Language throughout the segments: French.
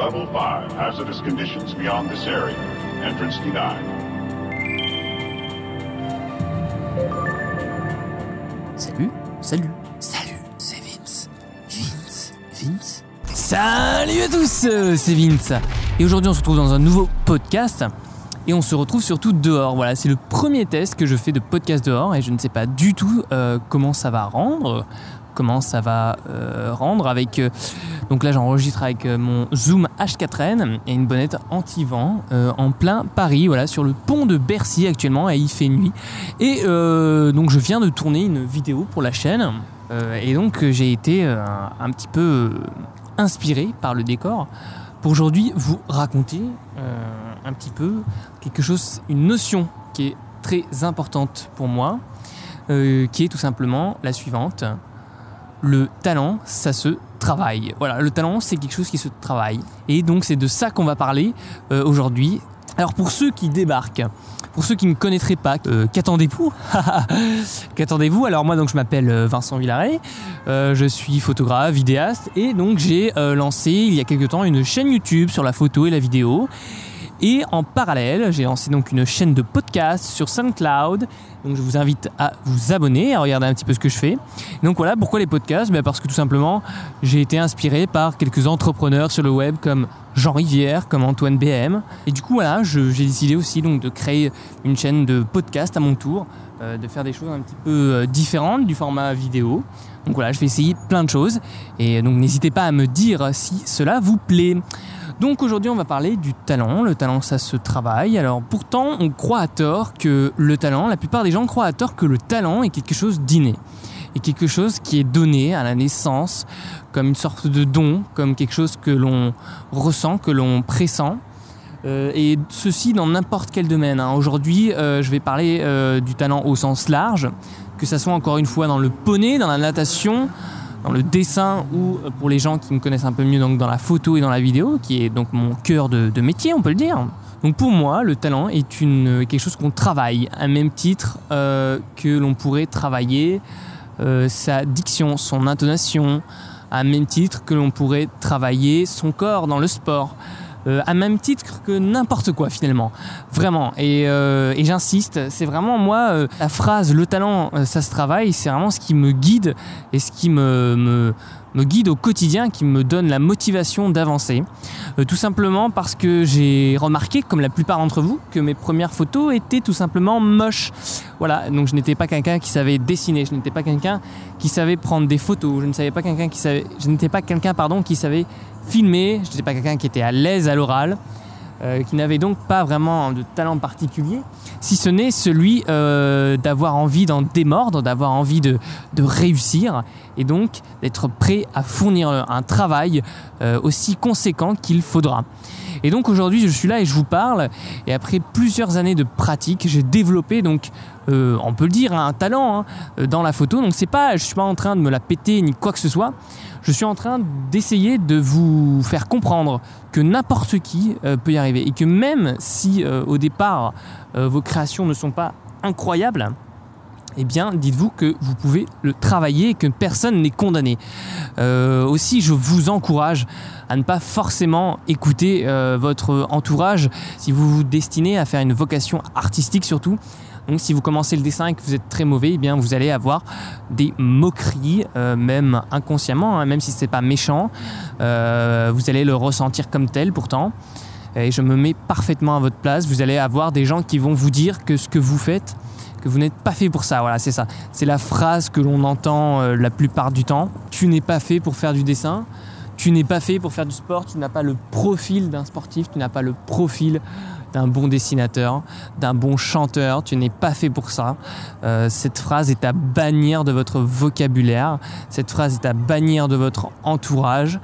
Level 5, hazardous conditions beyond this area. Entrance denied. Salut, salut, salut, c'est Vince. Vince, Vince. Salut à tous, euh, c'est Vince. Et aujourd'hui on se retrouve dans un nouveau podcast. Et on se retrouve surtout dehors. Voilà, c'est le premier test que je fais de podcast dehors et je ne sais pas du tout euh, comment ça va rendre, comment ça va euh, rendre avec. euh, donc là, j'enregistre avec euh, mon Zoom H4n et une bonnette anti-vent euh, en plein Paris, voilà, sur le pont de Bercy actuellement et il fait nuit. Et euh, donc je viens de tourner une vidéo pour la chaîne et donc j'ai été un petit peu inspiré par le décor pour aujourd'hui vous raconter un petit peu quelque chose, une notion qui est très importante pour moi, qui est tout simplement la suivante. Le talent, ça se travaille. Voilà, le talent, c'est quelque chose qui se travaille. Et donc, c'est de ça qu'on va parler euh, aujourd'hui. Alors, pour ceux qui débarquent, pour ceux qui ne connaîtraient pas, euh, qu'attendez-vous Qu'attendez-vous Alors, moi, donc, je m'appelle euh, Vincent Villaret. Je suis photographe, vidéaste. Et donc, j'ai lancé il y a quelques temps une chaîne YouTube sur la photo et la vidéo. Et en parallèle, j'ai lancé donc une chaîne de podcast sur SoundCloud. Donc je vous invite à vous abonner, à regarder un petit peu ce que je fais. Donc voilà, pourquoi les podcasts? Ben Parce que tout simplement, j'ai été inspiré par quelques entrepreneurs sur le web comme Jean Rivière, comme Antoine BM. Et du coup, voilà, j'ai décidé aussi donc de créer une chaîne de podcast à mon tour, euh, de faire des choses un petit peu euh, différentes du format vidéo. Donc voilà, je vais essayer plein de choses. Et donc n'hésitez pas à me dire si cela vous plaît. Donc aujourd'hui on va parler du talent. Le talent ça se travaille. Alors pourtant on croit à tort que le talent, la plupart des gens croient à tort que le talent est quelque chose d'inné. Et quelque chose qui est donné à la naissance comme une sorte de don, comme quelque chose que l'on ressent, que l'on pressent. Euh, et ceci dans n'importe quel domaine. hein. Aujourd'hui, euh, je vais parler euh, du talent au sens large, que ça soit encore une fois dans le poney, dans la natation, dans le dessin ou euh, pour les gens qui me connaissent un peu mieux donc dans la photo et dans la vidéo, qui est donc mon cœur de, métier, on peut le dire. Donc pour moi, le talent est une, quelque chose qu'on travaille, à même titre euh, que l'on pourrait travailler euh, sa diction, son intonation, à même titre que l'on pourrait travailler son corps dans le sport. Euh, à même titre que n'importe quoi finalement. Vraiment. Et, euh, et j'insiste, c'est vraiment moi, euh, la phrase le talent, euh, ça se travaille, c'est vraiment ce qui me guide et ce qui me, me, me guide au quotidien, qui me donne la motivation d'avancer. Euh, tout simplement parce que j'ai remarqué, comme la plupart d'entre vous, que mes premières photos étaient tout simplement moches. Voilà, donc je n'étais pas quelqu'un qui savait dessiner, je n'étais pas quelqu'un qui savait prendre des photos, je ne savais pas quelqu'un qui savait, je n'étais pas quelqu'un qui savait filmer, je n'étais pas quelqu'un qui était à l'aise à l'oral, euh, qui n'avait donc pas vraiment de talent particulier, si ce n'est celui euh, d'avoir envie d'en démordre, d'avoir envie de, réussir et donc d'être prêt à fournir un travail euh, aussi conséquent qu'il faudra. Et donc aujourd'hui je suis là et je vous parle et après plusieurs années de pratique j'ai développé donc on peut le dire un talent hein, dans la photo donc c'est pas je suis pas en train de me la péter ni quoi que ce soit je suis en train d'essayer de vous faire comprendre que n'importe qui euh, peut y arriver et que même si euh, au départ euh, vos créations ne sont pas incroyables eh bien, dites-vous que vous pouvez le travailler et que personne n'est condamné. Aussi, je vous encourage à ne pas forcément écouter votre entourage si vous vous destinez à faire une vocation artistique surtout. Donc, si vous commencez le dessin et que vous êtes très mauvais, eh bien, vous allez avoir des moqueries, euh, même inconsciemment, hein, même si c'est pas méchant. Euh, vous allez le ressentir comme tel pourtant. Et je me mets parfaitement à votre place. Vous allez avoir des gens qui vont vous dire que ce que vous faites, que vous n'êtes pas fait pour ça. Voilà, c'est ça. C'est la phrase que l'on entend euh, la plupart du temps. Tu n'es pas fait pour faire du dessin. Tu n'es pas fait pour faire du sport. Tu n'as pas le profil d'un sportif. Tu n'as pas le profil d'un bon dessinateur, d'un bon chanteur. Tu n'es pas fait pour ça. Euh, cette phrase est à bannir de votre vocabulaire. Cette phrase est à bannir de votre entourage.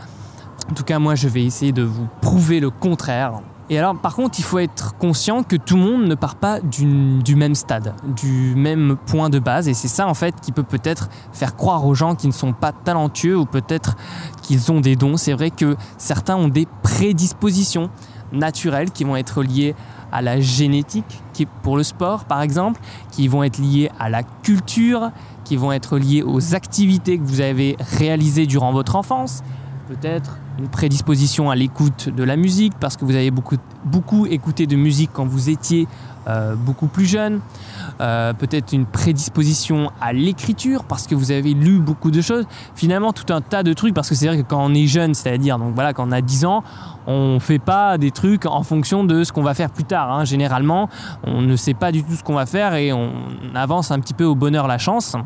En tout cas, moi, je vais essayer de vous prouver le contraire. Et alors, par contre, il faut être conscient que tout le monde ne part pas d'une- du même stade, du même point de base. Et c'est ça, en fait, qui peut peut-être faire croire aux gens qui ne sont pas talentueux ou peut-être qu'ils ont des dons. C'est vrai que certains ont des prédispositions naturelles qui vont être liées à la génétique, qui pour le sport, par exemple, qui vont être liées à la culture, qui vont être liées aux activités que vous avez réalisées durant votre enfance, peut-être une prédisposition à l'écoute de la musique parce que vous avez beaucoup, beaucoup écouté de musique quand vous étiez beaucoup plus jeune, euh, peut-être une prédisposition à l'écriture parce que vous avez lu beaucoup de choses, finalement tout un tas de trucs parce que c'est vrai que quand on est jeune, c'est-à-dire donc voilà quand on a 10 ans, on fait pas des trucs en fonction de ce qu'on va faire plus tard. Hein. Généralement, on ne sait pas du tout ce qu'on va faire et on avance un petit peu au bonheur la chance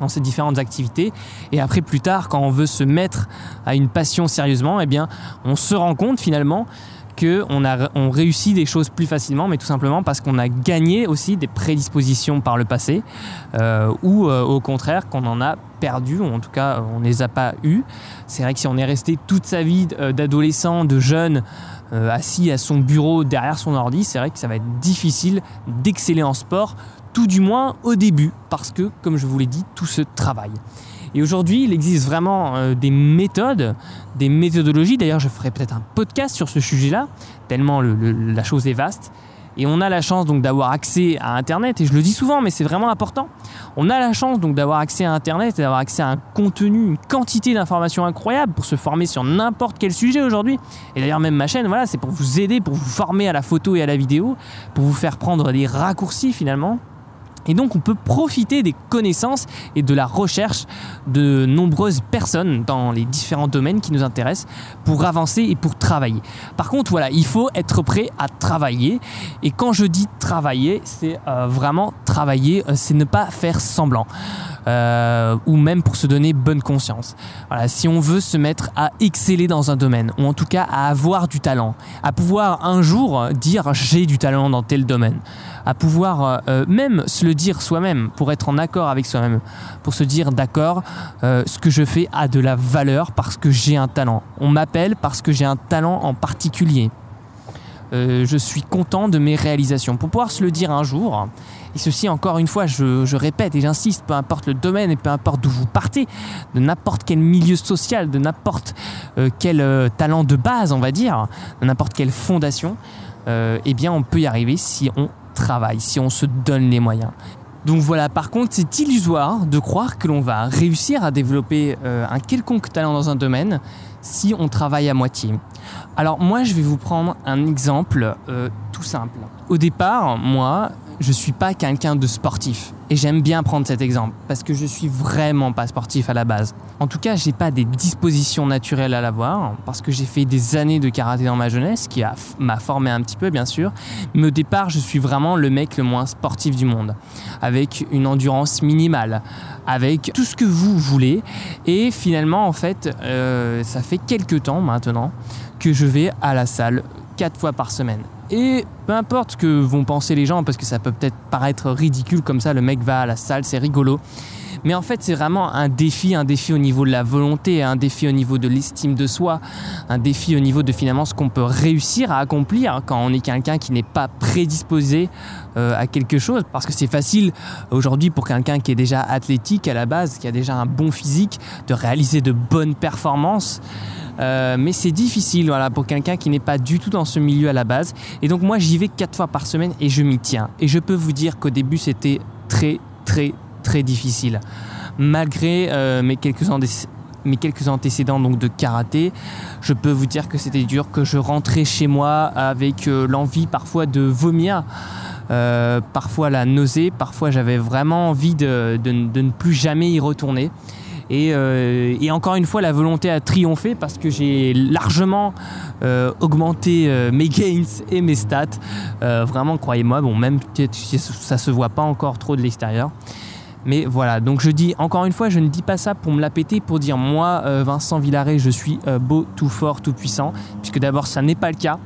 dans ces différentes activités. Et après, plus tard, quand on veut se mettre à une passion sérieusement, eh bien, on se rend compte finalement qu'on a, on réussit des choses plus facilement, mais tout simplement parce qu'on a gagné aussi des prédispositions par le passé, euh, ou euh, au contraire qu'on en a perdu, ou en tout cas on ne les a pas eues. C'est vrai que si on est resté toute sa vie euh, d'adolescent, de jeune, assis à son bureau derrière son ordi, c'est vrai que ça va être difficile d'exceller en sport, tout du moins au début, parce que, comme je vous l'ai dit, tout se travaille. Et aujourd'hui, il existe vraiment euh, des méthodes, des méthodologies. D'ailleurs, je ferai peut-être un podcast sur ce sujet-là, tellement la chose est vaste. Et on a la chance donc d'avoir accès à Internet, et je le dis souvent, mais c'est vraiment important. On a la chance donc d'avoir accès à Internet et d'avoir accès à un contenu, une quantité d'informations incroyables pour se former sur n'importe quel sujet aujourd'hui. Et d'ailleurs même ma chaîne, voilà, c'est pour vous aider, pour vous former à la photo et à la vidéo, pour vous faire prendre des raccourcis finalement et donc on peut profiter des connaissances et de la recherche de nombreuses personnes dans les différents domaines qui nous intéressent pour avancer et pour travailler. Par contre, voilà, il faut être prêt à travailler. Et quand je dis travailler, c'est euh, vraiment travailler, euh, c'est ne pas faire semblant. Euh, ou même pour se donner bonne conscience. Voilà, si on veut se mettre à exceller dans un domaine, ou en tout cas à avoir du talent, à pouvoir un jour dire j'ai du talent dans tel domaine, à pouvoir même se le dire soi-même, pour être en accord avec soi-même, pour se dire d'accord, euh, ce que je fais a de la valeur parce que j'ai un talent. On m'appelle parce que j'ai un talent en particulier. je suis content de mes réalisations. Pour pouvoir se le dire un jour, et ceci, encore une fois, je, répète et j'insiste, peu importe le domaine et peu importe d'où vous partez, de n'importe quel milieu social, de n'importe euh, quel euh, talent de base, on va dire, de n'importe quelle fondation, euh, eh bien, on peut y arriver si on travaille, si on se donne les moyens. Donc voilà, par contre, c'est illusoire de croire que l'on va réussir à développer un quelconque talent dans un domaine si on travaille à moitié. Alors moi, je vais vous prendre un exemple tout simple. Au départ, moi, je suis pas quelqu'un de sportif. Et j'aime bien prendre cet exemple parce que je suis vraiment pas sportif à la base. En tout cas, j'ai pas des dispositions naturelles à l'avoir parce que j'ai fait des années de karaté dans ma jeunesse qui m'a formé un petit peu bien sûr. Mais au départ, je suis vraiment le mec le moins sportif du monde avec une endurance minimale, avec tout ce que vous voulez. Et finalement, en fait, euh, ça fait quelques temps maintenant que je vais à la salle quatre fois par semaine. Et peu importe ce que vont penser les gens, parce que ça peut peut-être paraître ridicule comme ça, le mec va à la salle, c'est rigolo. Mais en fait, c'est vraiment un défi, un défi au niveau de la volonté, un défi au niveau de l'estime de soi, un défi au niveau de finalement ce qu'on peut réussir à accomplir quand on est quelqu'un qui n'est pas prédisposé euh, à quelque chose. Parce que c'est facile aujourd'hui pour quelqu'un qui est déjà athlétique à la base, qui a déjà un bon physique, de réaliser de bonnes performances. Euh, mais c'est difficile voilà, pour quelqu'un qui n'est pas du tout dans ce milieu à la base. Et donc moi j'y vais quatre fois par semaine et je m'y tiens. Et je peux vous dire qu'au début c'était très très très difficile. Malgré euh, mes quelques antécédents donc de karaté, je peux vous dire que c'était dur, que je rentrais chez moi avec euh, l'envie parfois de vomir, parfois la nausée, parfois j'avais vraiment envie de, ne plus jamais y retourner. Euh, et, encore une fois, la volonté a triomphé parce que j'ai largement euh, augmenté euh, mes gains et mes stats. vraiment, croyez-moi, même si ça se voit pas encore trop de l'extérieur. Mais voilà, donc je dis encore une fois, je ne dis pas ça pour me la péter, pour dire moi, Vincent Villaret, je suis beau, tout fort, tout puissant, puisque d'abord ça n'est pas le cas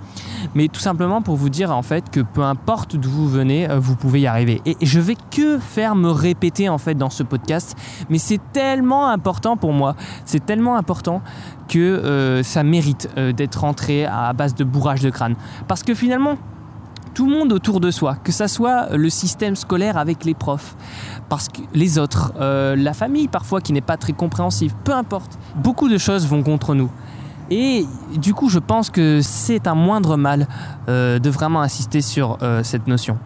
mais tout simplement pour vous dire en fait que peu importe d'où vous venez, euh, vous pouvez y arriver. Et je vais que faire me répéter en fait dans ce podcast, mais c'est tellement important pour moi, c'est tellement important que euh, ça mérite euh, d'être rentré à base de bourrage de crâne. Parce que finalement, tout le monde autour de soi, que ça soit le système scolaire avec les profs, parce que les autres, la famille parfois qui n'est pas très compréhensive, peu importe, beaucoup de choses vont contre nous. Et du coup, je pense que c'est un moindre mal euh, de vraiment insister sur euh, cette notion.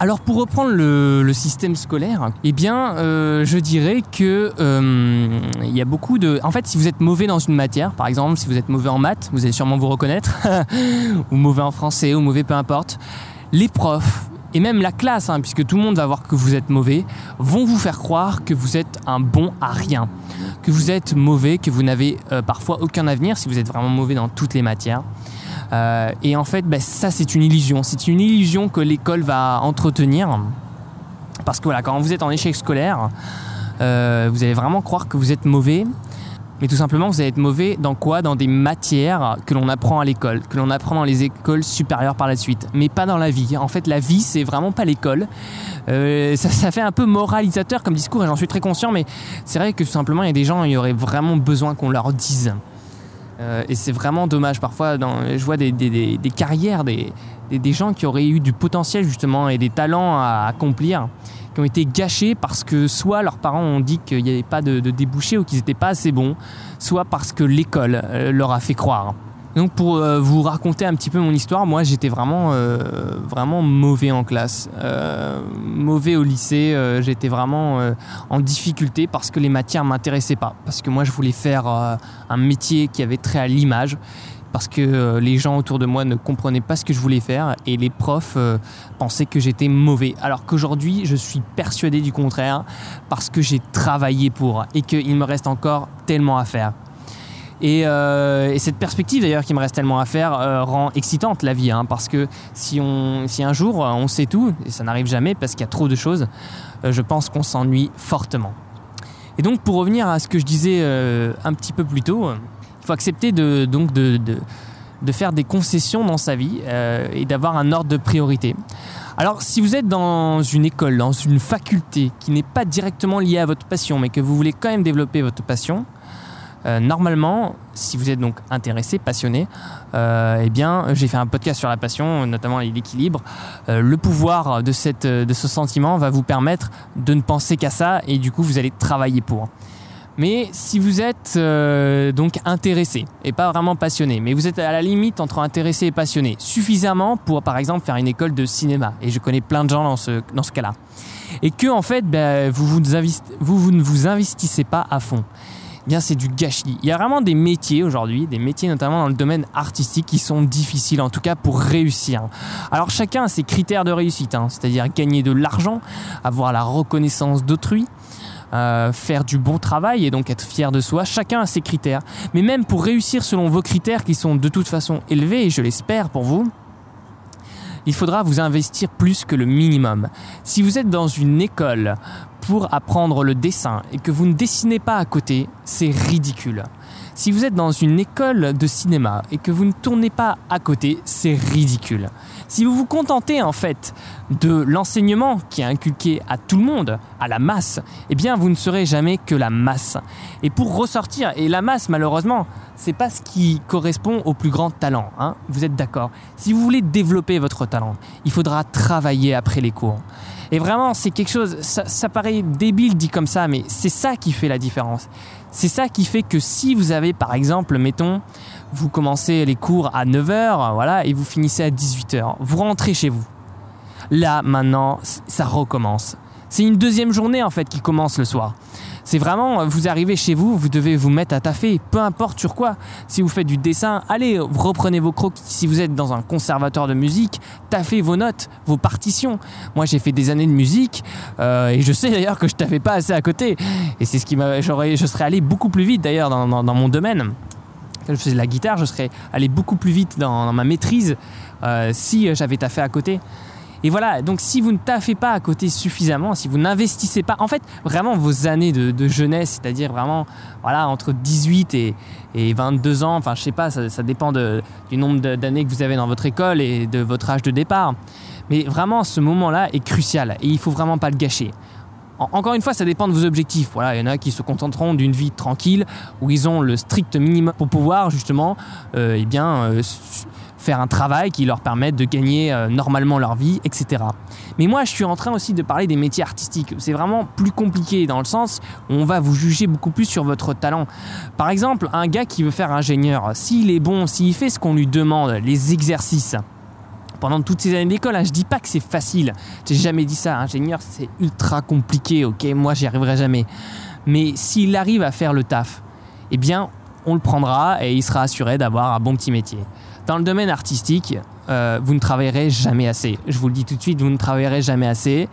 Alors pour reprendre le, système scolaire, eh bien euh, je dirais que euh, il y a beaucoup de... En fait si vous êtes mauvais dans une matière, par exemple si vous êtes mauvais en maths, vous allez sûrement vous reconnaître, ou mauvais en français, ou mauvais peu importe, les profs et même la classe, hein, puisque tout le monde va voir que vous êtes mauvais, vont vous faire croire que vous êtes un bon à rien, que vous êtes mauvais, que vous n'avez euh, parfois aucun avenir si vous êtes vraiment mauvais dans toutes les matières. Euh, et en fait, bah, ça c'est une illusion. C'est une illusion que l'école va entretenir. Parce que voilà, quand vous êtes en échec scolaire, euh, vous allez vraiment croire que vous êtes mauvais mais tout simplement, vous allez être mauvais dans quoi? Dans des matières que l'on apprend à l'école, que l'on apprend dans les écoles supérieures par la suite, mais pas dans la vie. En fait, la vie, c'est vraiment pas l'école. Euh, ça, fait un peu moralisateur comme discours, et j'en suis très conscient, mais c'est vrai que tout simplement, il y a des gens, il y aurait vraiment besoin qu'on leur dise. Euh, et c'est vraiment dommage. Parfois, je vois des, des carrières, des, gens qui auraient eu du potentiel justement et des talents à accomplir qui ont été gâchés parce que soit leurs parents ont dit qu'il n'y avait pas de, débouchés ou qu'ils n'étaient pas assez bons, soit parce que l'école euh, leur a fait croire. Donc pour euh, vous raconter un petit peu mon histoire, moi j'étais vraiment euh, vraiment mauvais en classe, mauvais au lycée. j'étais vraiment en difficulté parce que les matières m'intéressaient pas, parce que moi je voulais faire un métier qui avait trait à l'image parce que euh, les gens autour de moi ne comprenaient pas ce que je voulais faire et les profs euh, pensaient que j'étais mauvais. Alors qu'aujourd'hui, je suis persuadé du contraire parce que j'ai travaillé pour et qu'il me reste encore tellement à faire. Et, euh, cette perspective d'ailleurs qui me reste tellement à faire rend excitante la vie, hein, parce que si, un jour on sait tout, et ça n'arrive jamais parce qu'il y a trop de choses, je pense qu'on s'ennuie fortement. Et donc pour revenir à ce que je disais un petit peu plus tôt, faut accepter de, donc de, de, faire des concessions dans sa vie euh, et d'avoir un ordre de priorité. Alors si vous êtes dans une école, dans une faculté qui n'est pas directement liée à votre passion, mais que vous voulez quand même développer votre passion, euh, normalement, si vous êtes donc intéressé, passionné, euh, eh bien, j'ai fait un podcast sur la passion, notamment l'équilibre. le pouvoir de, cette, de ce sentiment va vous permettre de ne penser qu'à ça et du coup, vous allez travailler pour. Mais si vous êtes euh, donc intéressé et pas vraiment passionné, mais vous êtes à la limite entre intéressé et passionné, suffisamment pour par exemple faire une école de cinéma, et je connais plein de gens dans ce, dans ce cas-là, et que en fait ben, vous, vous, vous, vous, ne vous investissez pas à fond, eh bien c'est du gâchis. Il y a vraiment des métiers aujourd'hui, des métiers notamment dans le domaine artistique qui sont difficiles en tout cas pour réussir. Alors chacun a ses critères de réussite, hein, c'est-à-dire gagner de l'argent, avoir la reconnaissance d'autrui, faire du bon travail et donc être fier de soi. Chacun a ses critères. Mais même pour réussir selon vos critères qui sont de toute façon élevés, et je l'espère pour vous, il faudra vous investir plus que le minimum. Si vous êtes dans une école pour apprendre le dessin et que vous ne dessinez pas à côté, c'est ridicule. Si vous êtes dans une école de cinéma et que vous ne tournez pas à côté, c'est ridicule. Si vous vous contentez en fait de l'enseignement qui est inculqué à tout le monde, à la masse, eh bien vous ne serez jamais que la masse. Et pour ressortir, et la masse malheureusement, c'est pas ce qui correspond au plus grand talent, hein vous êtes d'accord Si vous voulez développer votre talent, il faudra travailler après les cours. Et vraiment, c'est quelque chose, ça, paraît débile dit comme ça, mais c'est ça qui fait la différence. C'est ça qui fait que si vous avez, par exemple, mettons, vous commencez les cours à 9h, voilà, et vous finissez à 18h, vous rentrez chez vous. Là, maintenant, ça recommence. C'est une deuxième journée, en fait, qui commence le soir. C'est vraiment, vous arrivez chez vous, vous devez vous mettre à taffer, peu importe sur quoi. Si vous faites du dessin, allez, reprenez vos croquis. Si vous êtes dans un conservatoire de musique, taffez vos notes, vos partitions. Moi, j'ai fait des années de musique euh, et je sais d'ailleurs que je taffais pas assez à côté. Et c'est ce qui m'a, je serais allé beaucoup plus vite d'ailleurs dans, mon domaine. je faisais de la guitare, je serais allé beaucoup plus vite dans, ma maîtrise euh, si j'avais taffé à côté. Et voilà, donc si vous ne taffez pas à côté suffisamment, si vous n'investissez pas, en fait, vraiment vos années de, jeunesse, c'est-à-dire vraiment, voilà, entre 18 et, 22 ans, enfin, je sais pas, ça, dépend du nombre d'années que vous avez dans votre école et de votre âge de départ. Mais vraiment, ce moment-là est crucial et il faut vraiment pas le gâcher. Encore une fois, ça dépend de vos objectifs. Voilà, il y en a qui se contenteront d'une vie tranquille où ils ont le strict minimum pour pouvoir justement, euh, eh bien, euh, faire un travail qui leur permette de gagner euh, normalement leur vie, etc. Mais moi, je suis en train aussi de parler des métiers artistiques. C'est vraiment plus compliqué dans le sens où on va vous juger beaucoup plus sur votre talent. Par exemple, un gars qui veut faire ingénieur, s'il est bon, s'il fait ce qu'on lui demande, les exercices, pendant toutes ces années d'école. Hein. Je dis pas que c'est facile. J'ai jamais dit ça. Ingénieur, c'est ultra compliqué. Ok, moi, j'y arriverai jamais. Mais s'il arrive à faire le taf, eh bien, on le prendra et il sera assuré d'avoir un bon petit métier. Dans le domaine artistique, euh, vous ne travaillerez jamais assez. Je vous le dis tout de suite, vous ne travaillerez jamais assez.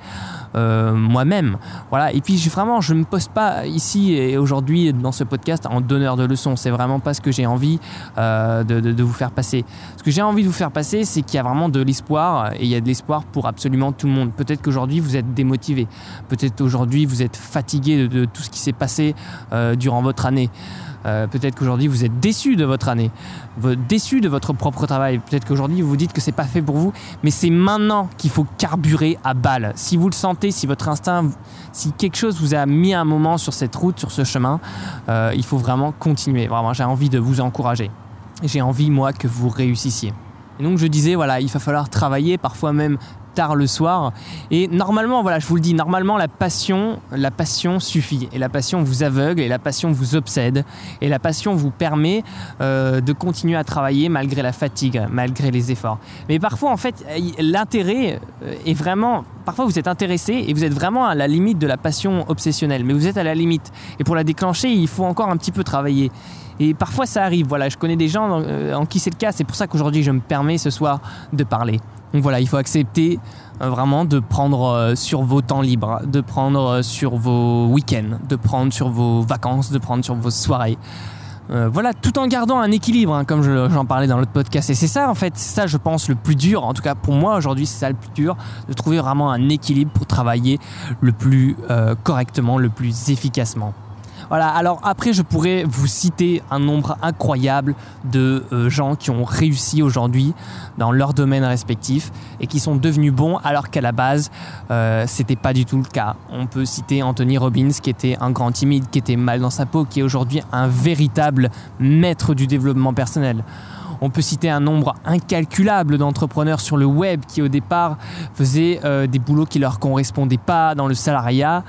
Euh, moi-même. Voilà. Et puis vraiment, je ne me poste pas ici et aujourd'hui dans ce podcast en donneur de leçons. C'est vraiment pas ce que j'ai envie euh, de, vous faire passer. Ce que j'ai envie de vous faire passer, c'est qu'il y a vraiment de l'espoir et il y a de l'espoir pour absolument tout le monde. Peut-être qu'aujourd'hui vous êtes démotivé. Peut-être qu'aujourd'hui vous êtes fatigué de, tout ce qui s'est passé durant votre année. Euh, peut-être qu'aujourd'hui vous êtes déçu de votre année, déçu de votre propre travail. Peut-être qu'aujourd'hui vous vous dites que c'est pas fait pour vous, mais c'est maintenant qu'il faut carburer à balle. Si vous le sentez, si votre instinct, si quelque chose vous a mis un moment sur cette route, sur ce chemin, euh, il faut vraiment continuer. Vraiment, j'ai envie de vous encourager. J'ai envie moi que vous réussissiez. Et donc je disais, voilà, il va falloir travailler, parfois même tard le soir. Et normalement, voilà, je vous le dis, normalement la passion, la passion suffit. Et la passion vous aveugle, et la passion vous obsède, et la passion vous permet euh, de continuer à travailler malgré la fatigue, malgré les efforts. Mais parfois, en fait, l'intérêt euh, est vraiment... Parfois, vous êtes intéressé et vous êtes vraiment à la limite de la passion obsessionnelle, mais vous êtes à la limite. Et pour la déclencher, il faut encore un petit peu travailler. Et parfois ça arrive, voilà, je connais des gens euh, en qui c'est le cas, c'est pour ça qu'aujourd'hui je me permets ce soir de parler. Donc voilà, il faut accepter euh, vraiment de prendre euh, sur vos temps libres, de prendre euh, sur vos week-ends, de prendre sur vos vacances, de prendre sur vos soirées. voilà, tout en gardant un équilibre, hein, comme j'en parlais dans l'autre podcast. Et c'est ça, en fait, ça, je pense, le plus dur. En tout cas, pour moi, aujourd'hui, c'est ça le plus dur, de trouver vraiment un équilibre pour travailler le plus correctement, le plus efficacement. Voilà, alors après, je pourrais vous citer un nombre incroyable de euh, gens qui ont réussi aujourd'hui dans leur domaine respectif et qui sont devenus bons alors qu'à la base, euh, c'était pas du tout le cas. On peut citer Anthony Robbins qui était un grand timide, qui était mal dans sa peau, qui est aujourd'hui un véritable maître du développement personnel. On peut citer un nombre incalculable d'entrepreneurs sur le web qui au départ faisaient euh, des boulots qui leur correspondaient pas dans le salariat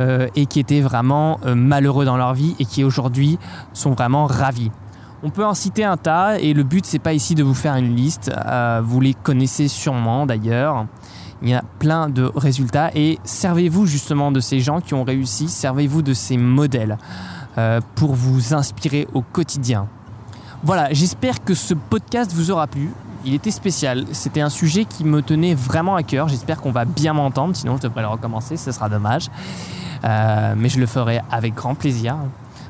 euh, et qui étaient vraiment euh, malheureux dans leur vie et qui aujourd'hui sont vraiment ravis. On peut en citer un tas et le but c'est pas ici de vous faire une liste, euh, vous les connaissez sûrement d'ailleurs. Il y a plein de résultats et servez-vous justement de ces gens qui ont réussi, servez-vous de ces modèles pour vous inspirer au quotidien. Voilà, j'espère que ce podcast vous aura plu. Il était spécial, c'était un sujet qui me tenait vraiment à cœur. J'espère qu'on va bien m'entendre, sinon je devrais le recommencer, ce sera dommage. Euh, mais je le ferai avec grand plaisir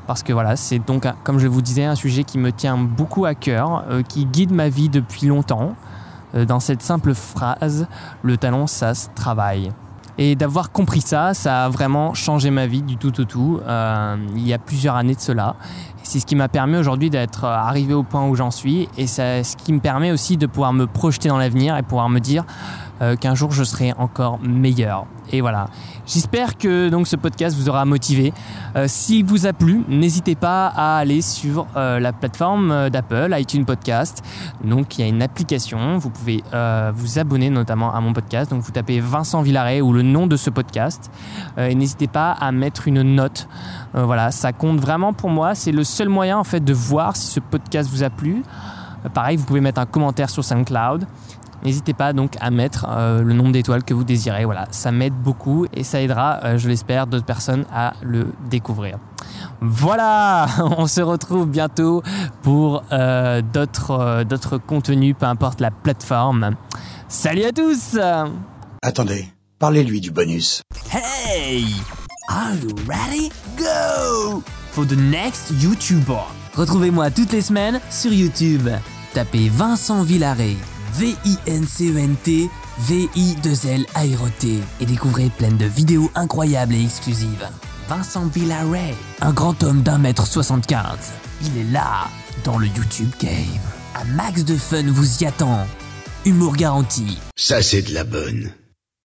parce que voilà, c'est donc, comme je vous disais, un sujet qui me tient beaucoup à cœur, euh, qui guide ma vie depuis longtemps. Euh, dans cette simple phrase, le talent, ça se travaille. Et d'avoir compris ça, ça a vraiment changé ma vie du tout au tout, il y a plusieurs années de cela. C'est ce qui m'a permis aujourd'hui d'être arrivé au point où j'en suis, et c'est ce qui me permet aussi de pouvoir me projeter dans l'avenir et pouvoir me dire qu'un jour je serai encore meilleur. Et voilà. J'espère que donc ce podcast vous aura motivé. Euh, S'il vous a plu, n'hésitez pas à aller sur euh, la plateforme euh, d'Apple, iTunes Podcast. Donc il y a une application, vous pouvez euh, vous abonner notamment à mon podcast. Donc vous tapez Vincent Villaret ou le nom de ce podcast. et n'hésitez pas à mettre une note. voilà, ça compte vraiment pour moi. C'est le seul moyen en fait de voir si ce podcast vous a plu. pareil, vous pouvez mettre un commentaire sur SoundCloud. N'hésitez pas donc à mettre euh, le nombre d'étoiles que vous désirez. Voilà, ça m'aide beaucoup et ça aidera, euh, je l'espère, d'autres personnes à le découvrir. Voilà, on se retrouve bientôt pour euh, d'autres d'autres contenus, peu importe la plateforme. Salut à tous Attendez, parlez-lui du bonus. Hey Are you ready? Go For the next YouTuber. Retrouvez-moi toutes les semaines sur YouTube. Tapez Vincent Villaret. V-I-N-C-E-N-T, V-I-2-L Aéroté et découvrez plein de vidéos incroyables et exclusives. Vincent Villaret, un grand homme d'un mètre 75. Il est là, dans le YouTube Game. Un max de fun vous y attend. Humour garanti. Ça, c'est de la bonne.